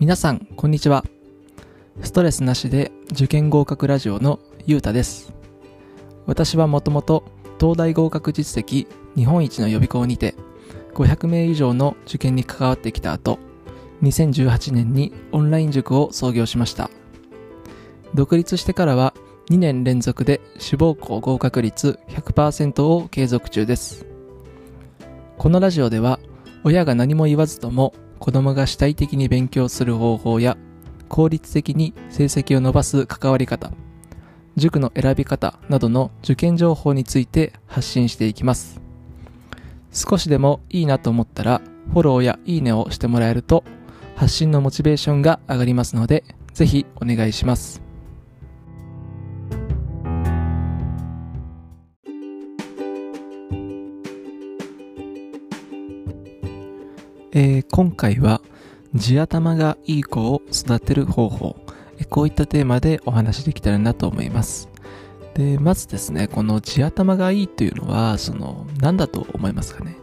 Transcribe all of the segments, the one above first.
皆さん、こんにちは。ストレスなしで受験合格ラジオのゆうたです。私はもともと東大合格実績日本一の予備校にて500名以上の受験に関わってきた後、2018年にオンライン塾を創業しました。独立してからは2年連続で志望校合格率100%を継続中です。このラジオでは親が何も言わずとも子供が主体的に勉強する方法や効率的に成績を伸ばす関わり方、塾の選び方などの受験情報について発信していきます。少しでもいいなと思ったらフォローやいいねをしてもらえると発信のモチベーションが上がりますのでぜひお願いします。今回は地頭がいい子を育てる方法。こういったテーマでお話しできたらなと思います。でまずですねこの地頭がいいというのはその何だと思いますかね。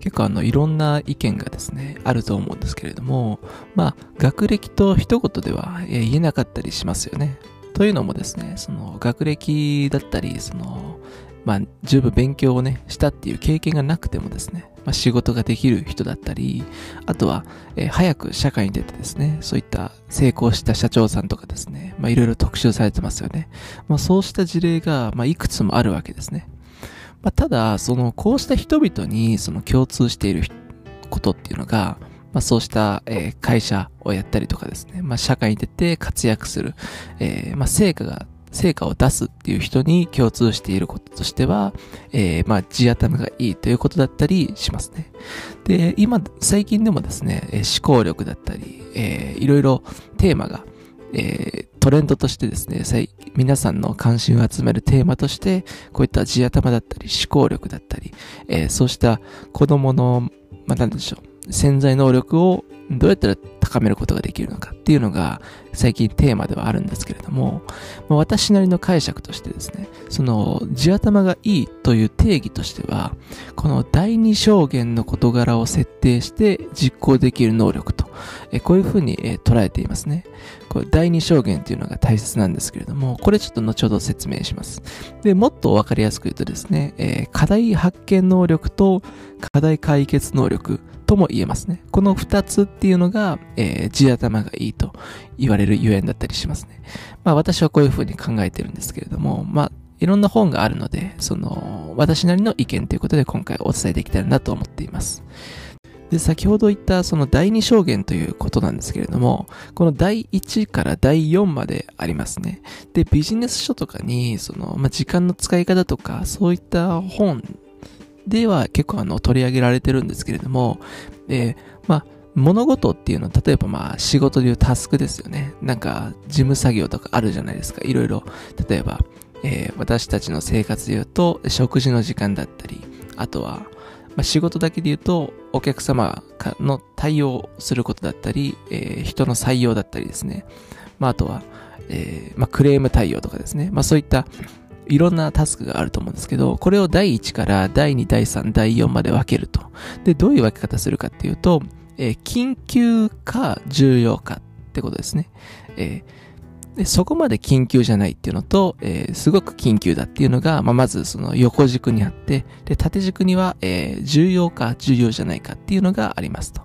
結構あのいろんな意見がですねあると思うんですけれどもまあ学歴と一言では言えなかったりしますよね。というのもですねその学歴だったりそのまあ、十分勉強をね、したっていう経験がなくてもですね、まあ、仕事ができる人だったり、あとは、えー早く社会に出てですね、そういった成功した社長さんとかですね、まあ、いろいろ特集されてますよね。まあ、そうした事例が、まあ、いくつもあるわけですね。まあ、ただ、その、こうした人々に、その共通していることっていうのが、まあ、そうした、えー会社をやったりとかですね、まあ、社会に出て活躍する、えーまあ、成果が成果を出すっていう人に共通していることとしては、えー、まあ、地頭がいいということだったりしますね。で、今、最近でもですね、え思考力だったり、えーいろいろテーマが、えートレンドとしてですね、皆さんの関心を集めるテーマとして、こういった地頭だったり、思考力だったり、えーそうした子供の、まあ、なんでしょう、潜在能力をどうやったら高めることができるのかっていうのが最近テーマではあるんですけれども、まあ私なりの解釈としてですね、その地頭がいいという定義としては、この第二象限の事柄を設定して実行できる能力と、えこういうふうにえ捉えていますね。これ第二象限というのが大切なんですけれども、これちょっと後ほど説明します。で、もっとわかりやすく言うとですね、えー課題発見能力と課題解決能力とも言えますね。この二つっていうのが、えー地頭がいいと言われるゆえんだったりしますね。まあ私はこういうふうに考えてるんですけれども、まあいろんな本があるので、その私なりの意見ということで今回お伝えできたらなと思っています。で、先ほど言ったその第二証言ということなんですけれども、この第1から第4までありますね。で、ビジネス書とかに、その、まあ、時間の使い方とか、そういった本では結構あの取り上げられてるんですけれども、で、まあ、物事っていうのは、例えばまあ仕事でいうタスクですよね。なんか事務作業とかあるじゃないですか。いろいろ。例えば、えー私たちの生活で言うと、食事の時間だったり、あとは、まあ、仕事だけで言うと、お客様の対応することだったり、えー人の採用だったりですね。まあ、あとは、えーまあ、クレーム対応とかですね。まあ、そういった、いろんなタスクがあると思うんですけど、これを第1から第2、第3、第4まで分けると。で、どういう分け方するかっていうと、えー緊急か重要かってことですね。えーでそこまで緊急じゃないっていうのと、えーすごく緊急だっていうのが、まあ、まずその横軸にあって、で、縦軸には、えー重要か重要じゃないかっていうのがありますと。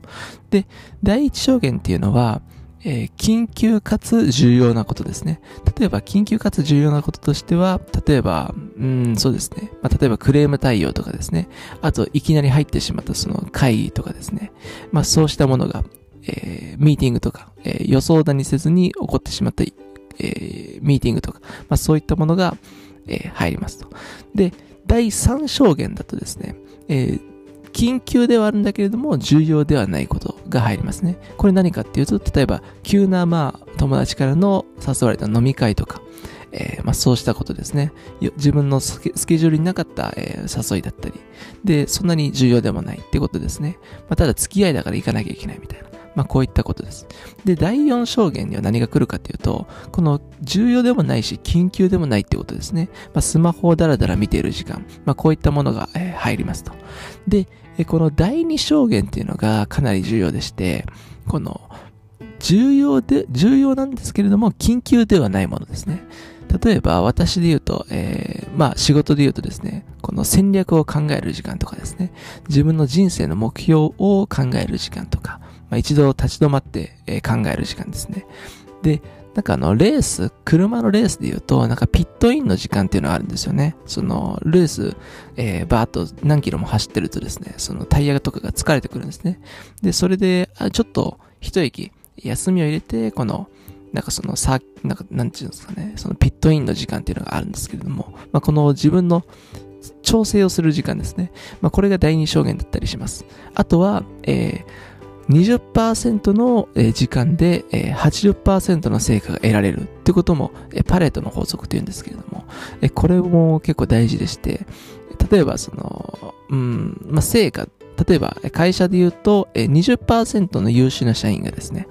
で、第一証言っていうのは、えー緊急かつ重要なことですね。例えば、緊急かつ重要なこととしては、例えば、うん、そうですね。まあ、例えば、クレーム対応とかですね。あと、いきなり入ってしまったその会議とかですね。まあ、そうしたものが、えーミーティングとか、えー予想だにせずに起こってしまった、えーミーティングとか、まあ、そういったものが、えー入りますと。で、第3証言だとですね、えー緊急ではあるんだけれども、重要ではないことが入りますね。これ何かっていうと、例えば、急な、まあ、友達からの誘われた飲み会とか、えーまあ、そうしたことですね。自分のスケスケジュールになかった、えー誘いだったり、で、そんなに重要でもないってことですね。まあ、ただ、付き合いだから行かなきゃいけないみたいな。まあ、こういったことです。で、第4証言には何が来るかっていうと、この重要でもないし、緊急でもないってことですね。まあ、スマホをダラダラ見ている時間、まあ、こういったものが、え入りますと。で、この第2証言っていうのがかなり重要でして、この、重要で、重要なんですけれども、緊急ではないものですね。例えば、私で言うと、えー、まあ、仕事で言うとですね、この戦略を考える時間とかですね、自分の人生の目標を考える時間とか、まあ、一度立ち止まって、えー、考える時間ですね。で、なんかあの、レース、車のレースで言うと、なんかピットインの時間っていうのがあるんですよね。その、レース、えー、バーっと何キロも走ってるとですね、そのタイヤとかが疲れてくるんですね。で、それで、あちょっと一息、休みを入れて、この、なんかそのさ、なんか、なんていうんですかね、そのピットインの時間っていうのがあるんですけれども、まあ、この自分の調整をする時間ですね。まあ、これが第二証言だったりします。あとは、えー、20%の時間で80%の成果が得られるってこともパレートの法則というんですけれども、これも結構大事でして、例えばその、うん、まあ、成果例えば、会社で言うと、20%の優秀な社員がですね、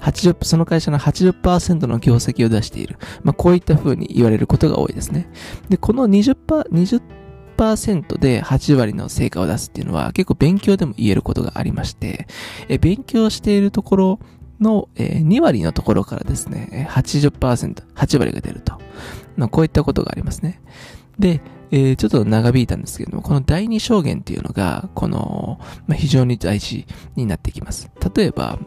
80その会社の80%の業績を出している。まあ、こういった風に言われることが多いですね。で、この20%、20 10%で8割の成果を出すっていうのは結構勉強でも言えることがありまして、え勉強しているところの、え2割のところからですね、80%、8割が出ると。まあ、こういったことがありますね。で、えー、ちょっと長引いたんですけども、この第二証言っていうのが、この、まあ、非常に大事になってきます。例えば、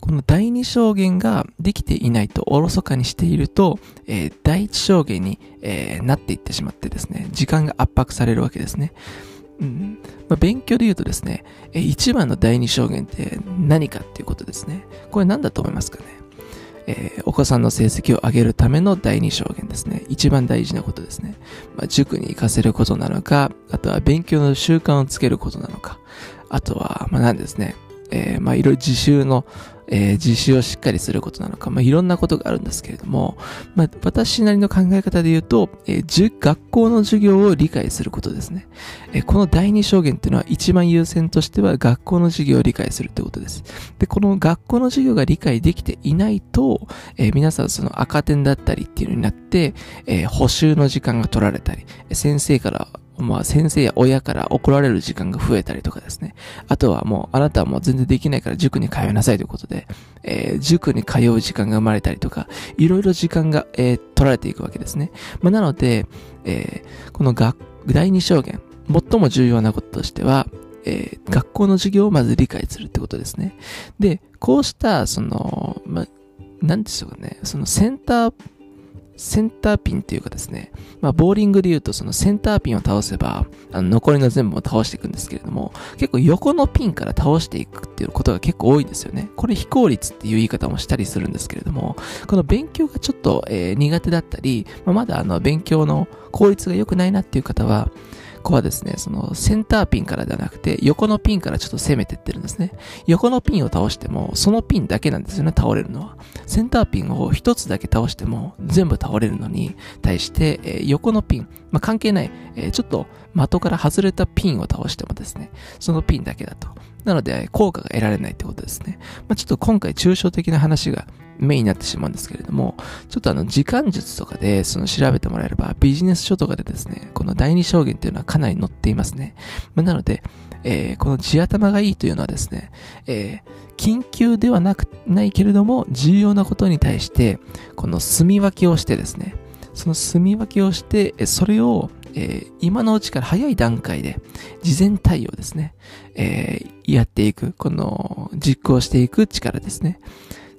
この第二証言ができていないとおろそかにしていると、えー、第一証言に、えー、なっていってしまってですね、時間が圧迫されるわけですね。うんまあ、勉強で言うとですね、えー、一番の第二証言って何かっていうことですね。これ何だと思いますかね？えー、お子さんの成績を上げるための第二証言ですね。一番大事なことですね。まあ、塾に行かせることなのか、あとは勉強の習慣をつけることなのか、あとは、まあ、何ですね？えー、まあ、いろいろ自習の、えー、自習をしっかりすることなのか、まあ、いろんなことがあるんですけれども、まあ、私なりの考え方で言うと、えー、学校の授業を理解することですね。えー、この第二証言っていうのは一番優先としては学校の授業を理解するってことです。で、この学校の授業が理解できていないと、えー、皆さんその赤点だったりっていうのになって、えー、補習の時間が取られたり、先生からまあ先生や親から怒られる時間が増えたりとかですね。あとはもうあなたはもう全然できないから塾に通いなさいということで、えー、塾に通う時間が生まれたりとか、いろいろ時間が、えー、取られていくわけですね。まあ、なので、えー、この学、第二証言、最も重要なこととしては、えー、学校の授業をまず理解するってことですね。で、こうした、その、まあ、なんでしょうかね、そのセンターセンターピンっていうかですね、まあ、ボーリングで言うとそのセンターピンを倒せば、あの、残りの全部を倒していくんですけれども、結構横のピンから倒していくっていうことが結構多いんですよね。これ非効率っていう言い方もしたりするんですけれども、この勉強がちょっと、えー、苦手だったり、まあ、まだあの、勉強の効率が良くないなっていう方は、ここはですね、そのセンターピンからではなくて、横のピンからちょっと攻めてってるんですね。横のピンを倒しても、そのピンだけなんですよね、倒れるのは。センターピンを一つだけ倒しても、全部倒れるのに対して、えー、横のピン、まあ、関係ない、えー、ちょっと的から外れたピンを倒してもですね、そのピンだけだと。なので、効果が得られないってことですね。まあ、ちょっと今回抽象的な話がメインになってしまうんですけれども、ちょっとあの、時間術とかで、その調べてもらえれば、ビジネス書とかでですね、この第二証言っていうのはかなり載っていますね。まあ、なので、えー、この地頭がいいというのはですね、えー、緊急ではなく、ないけれども、重要なことに対して、この住み分けをしてですね、その住み分けをして、それを、えー、今のうちから早い段階で、事前対応ですね、えー、やっていく、この、実行していく力ですね。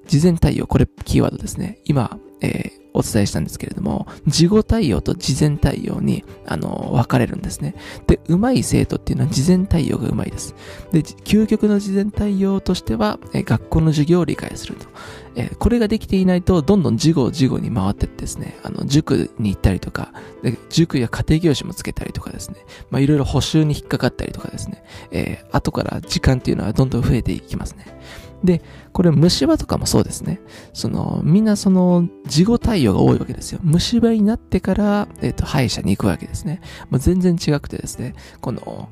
事前対応、これキーワードですね。今、えー、お伝えしたんですけれども、事後対応と事前対応に、あの、分かれるんですね。で、上手い生徒っていうのは事前対応が上手いです。で、究極の事前対応としては、え学校の授業を理解すると。えこれができていないと、どんどん事後事後に回ってってですね、あの、塾に行ったりとか、で塾や家庭教師もつけたりとかですね、まあ、いろいろ補習に引っかかったりとかですね、えー、後から時間っていうのはどんどん増えていきますね。で、これ虫歯とかもそうですね。その、みんなその、事後対応が多いわけですよ。虫歯になってから、えっ、ー、と、歯医者に行くわけですね。まあ、全然違くてですね、この、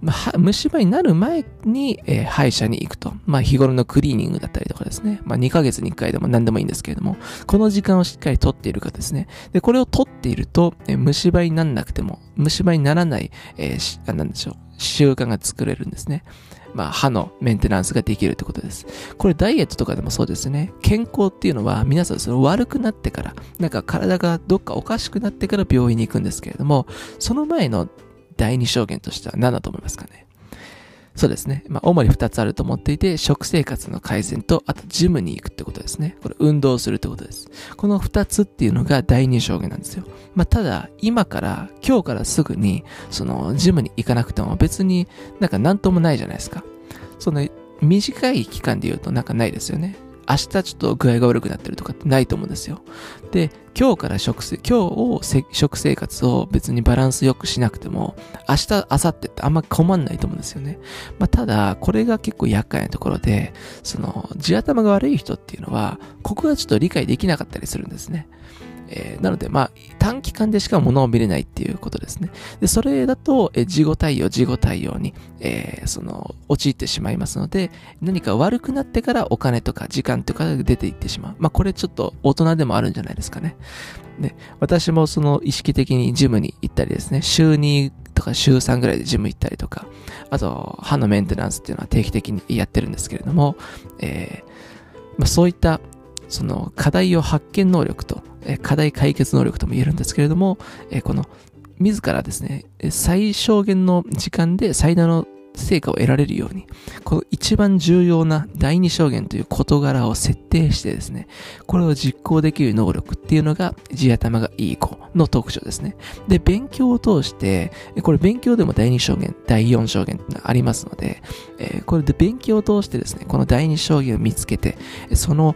まあ、虫歯になる前に、えー、歯医者に行くと。まあ、日頃のクリーニングだったりとかですね。まあ、2ヶ月に1回でも何でもいいんですけれども、この時間をしっかりとっているかですね。で、これをとっていると、えー、虫歯にならなくても、虫歯にならない、えー、なんでしょう。習慣が作れるんですね。まあ、歯のメンテナンスができるってことです。これダイエットとかでもそうですね。健康っていうのは皆さんその悪くなってから、なんか体がどっかおかしくなってから病院に行くんですけれども、その前の第二証言としては何だと思いますかね？そうですね。まあ、主に二つあると思っていて、食生活の改善と、あと、ジムに行くってことですね。これ、運動するってことです。この二つっていうのが第二証言なんですよ。まあ、ただ、今から、今日からすぐに、その、ジムに行かなくても別になんか何ともないじゃないですか。その、短い期間で言うとなんかないですよね。明日ちょっと具合が悪くなってるとかってないと思うんですよ。で、今日から食生、今日を食生活を別にバランス良くしなくても、明日、明後日ってあんま困んないと思うんですよね。まあ、ただ、これが結構厄介なところで、その、地頭が悪い人っていうのは、ここがちょっと理解できなかったりするんですね。えー、なので、まあ、短期間でしか物を見れないっていうことですね。で、それだと、えー、事後対応、事後対応に、えー、その、陥ってしまいますので、何か悪くなってからお金とか時間とかが出ていってしまう。まあ、これちょっと大人でもあるんじゃないですかね。で、私もその意識的にジムに行ったりですね、週2とか週3ぐらいでジム行ったりとか、あと、歯のメンテナンスっていうのは定期的にやってるんですけれども、えー、まあ、そういったその課題を発見能力と、え課題解決能力とも言えるんですけれども、えこの自らですね、最小限の時間で最大の成果を得られるように、この一番重要な第二証言という事柄を設定してですね、これを実行できる能力っていうのが地頭がいい子の特徴ですね。で、勉強を通して、これ勉強でも第二証言、第四証言ってのがありますので、えこれで勉強を通してですね、この第二証言を見つけて、その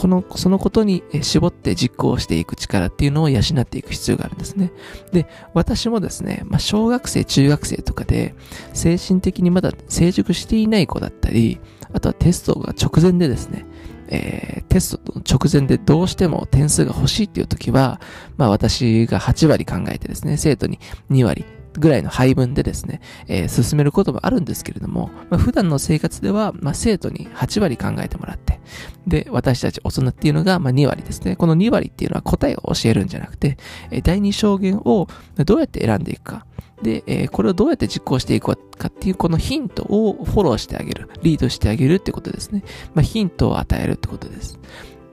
この、そのことに絞って実行していく力っていうのを養っていく必要があるんですね。で、私もですね、まあ、小学生、中学生とかで、精神的にまだ成熟していない子だったり、あとはテストが直前でですね、えー、テストの直前でどうしても点数が欲しいっていう時は、まあ私が8割考えてですね、生徒に2割ぐらいの配分でですね、えー、進めることもあるんですけれども、まあ、普段の生活では、まあ、生徒に8割考えてもらって、で、私たち大人っていうのが、まあ、2割ですね。この2割っていうのは答えを教えるんじゃなくて、えー、第2証言をどうやって選んでいくか。で、えー、これをどうやって実行していくかっていうこのヒントをフォローしてあげる、リードしてあげるってことですね。まあ、ヒントを与えるってことです。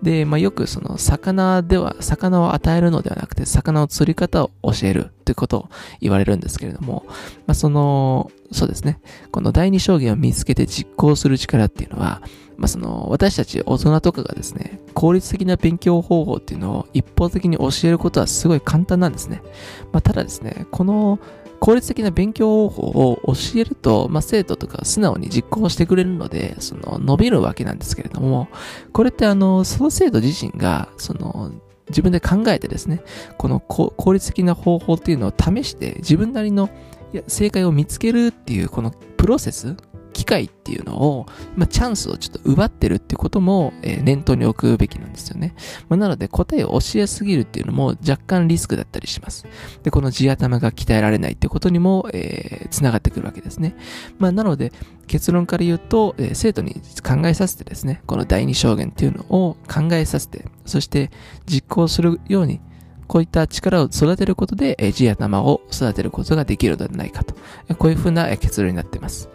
で、まあ、よくその魚では、魚を与えるのではなくて、魚の釣り方を教えるということを言われるんですけれども、まあ、その、そうですね。この第二証言を見つけて実行する力っていうのは、まあ、その、私たち大人とかがですね、効率的な勉強方法っていうのを一方的に教えることはすごい簡単なんですね。まあ、ただですね、この効率的な勉強方法を教えると、まあ、生徒とか素直に実行してくれるので、その、伸びるわけなんですけれども、これってあの、その生徒自身が、その、自分で考えてですね、この効率的な方法っていうのを試して、自分なりの正解を見つけるっていう、このプロセス、機会っていうのを、まあ、チャンスをちょっと奪ってるってことも、えー、念頭に置くべきなんですよね。まあ、なので答えを教えすぎるっていうのも若干リスクだったりします。で、この地頭が鍛えられないってことにも、えー、繋がってくるわけですね。まあ、なので、結論から言うと、えー、生徒に考えさせてですね、この第二証言っていうのを考えさせて、そして実行するようにこういった力を育てることで、え地頭を育てることができるのではないかと。こういうふうな結論になっています。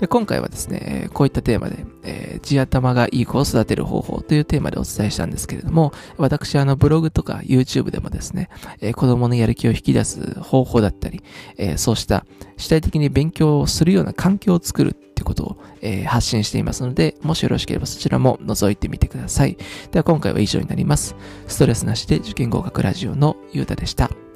で、今回はですね、こういったテーマで、えー、地頭がいい子を育てる方法というテーマでお伝えしたんですけれども、私、あの、ブログとか YouTube でもですね、えー、子供のやる気を引き出す方法だったり、えー、そうした主体的に勉強をするような環境を作るってことを、えー、発信していますので、もしよろしければそちらも覗いてみてください。では今回は以上になります。ストレスなしで受験合格ラジオのゆうたでした。